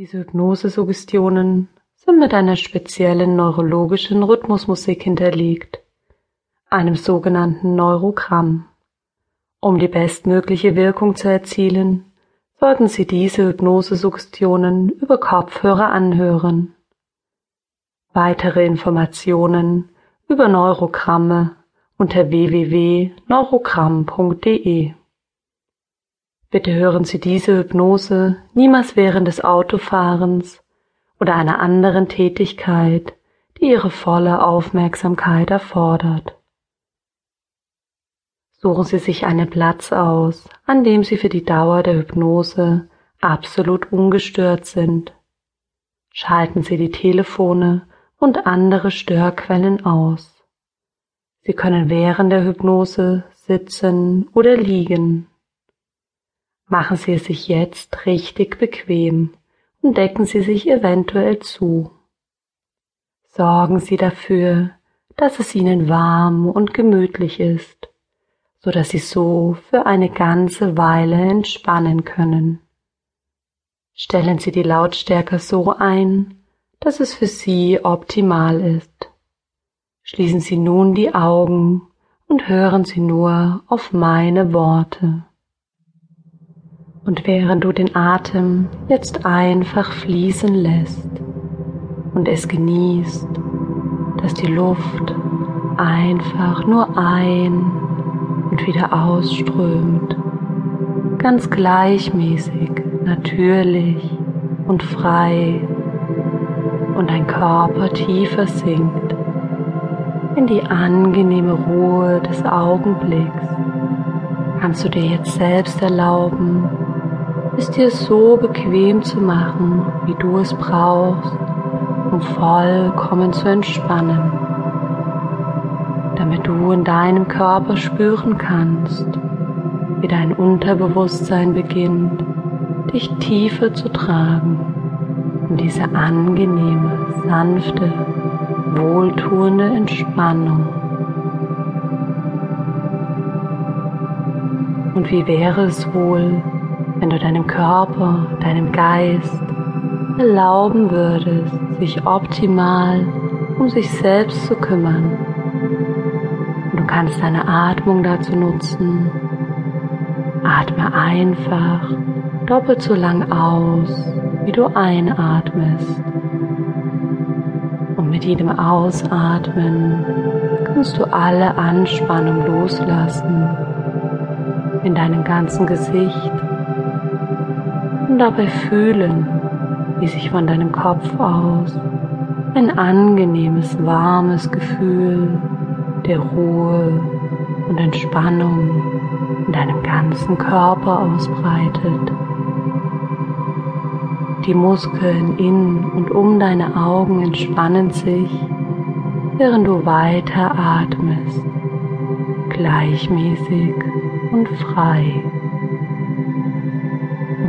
Diese Hypnose-Suggestionen sind mit einer speziellen neurologischen Rhythmusmusik hinterlegt, einem sogenannten Neurogramm. Um die bestmögliche Wirkung zu erzielen, sollten Sie diese Hypnose-Suggestionen über Kopfhörer anhören. Weitere Informationen über Neurogramme unter www.neurogramm.de Bitte hören Sie diese Hypnose niemals während des Autofahrens oder einer anderen Tätigkeit, die Ihre volle Aufmerksamkeit erfordert. Suchen Sie sich einen Platz aus, an dem Sie für die Dauer der Hypnose absolut ungestört sind. Schalten Sie die Telefone und andere Störquellen aus. Sie können während der Hypnose sitzen oder liegen. Machen Sie es sich jetzt richtig bequem und decken Sie sich eventuell zu. Sorgen Sie dafür, dass es Ihnen warm und gemütlich ist, so dass Sie so für eine ganze Weile entspannen können. Stellen Sie die Lautstärke so ein, dass es für Sie optimal ist. Schließen Sie nun die Augen und hören Sie nur auf meine Worte. Und während du den Atem jetzt einfach fließen lässt und es genießt, dass die Luft einfach nur ein und wieder ausströmt, ganz gleichmäßig, natürlich und frei und dein Körper tiefer sinkt in die angenehme Ruhe des Augenblicks, kannst du dir jetzt selbst erlauben, es dir so bequem zu machen, wie du es brauchst, um vollkommen zu entspannen, damit du in deinem Körper spüren kannst, wie dein Unterbewusstsein beginnt, dich tiefer zu tragen in diese angenehme, sanfte, wohltuende Entspannung. Und wie wäre es wohl, wenn du deinem Körper, deinem Geist erlauben würdest, sich optimal um sich selbst zu kümmern. Und du kannst deine Atmung dazu nutzen. Atme einfach doppelt so lang aus, wie du einatmest. Und mit jedem Ausatmen kannst du alle Anspannung loslassen in deinem ganzen Gesicht und dabei fühlen, wie sich von deinem Kopf aus ein angenehmes, warmes Gefühl der Ruhe und Entspannung in deinem ganzen Körper ausbreitet. Die Muskeln in und um deine Augen entspannen sich, während du weiter atmest, gleichmäßig und frei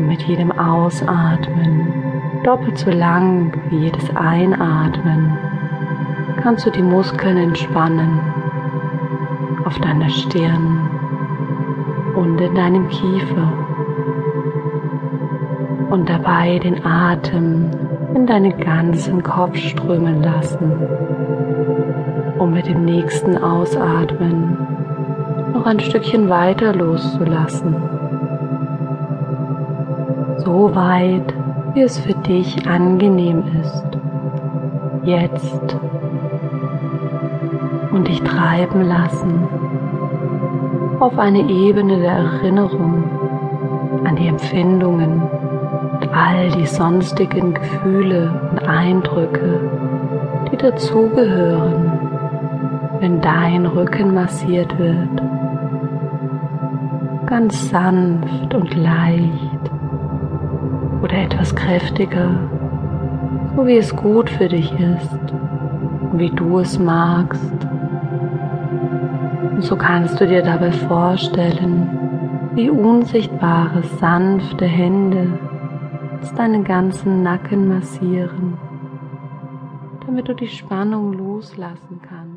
mit jedem Ausatmen. Doppelt so lang wie jedes Einatmen. Kannst du die Muskeln entspannen. Auf deiner Stirn und in deinem Kiefer. Und dabei den Atem in deinen ganzen Kopf strömen lassen, um mit dem nächsten Ausatmen noch ein Stückchen weiter loszulassen so weit, wie es für dich angenehm ist. Jetzt und dich treiben lassen auf eine Ebene der Erinnerung an die Empfindungen und all die sonstigen Gefühle und Eindrücke, die dazugehören, wenn dein Rücken massiert wird. Ganz sanft und leicht oder etwas kräftiger, so wie es gut für dich ist wie du es magst. Und so kannst du dir dabei vorstellen, wie unsichtbare, sanfte Hände jetzt deinen ganzen Nacken massieren, damit du die Spannung loslassen kannst.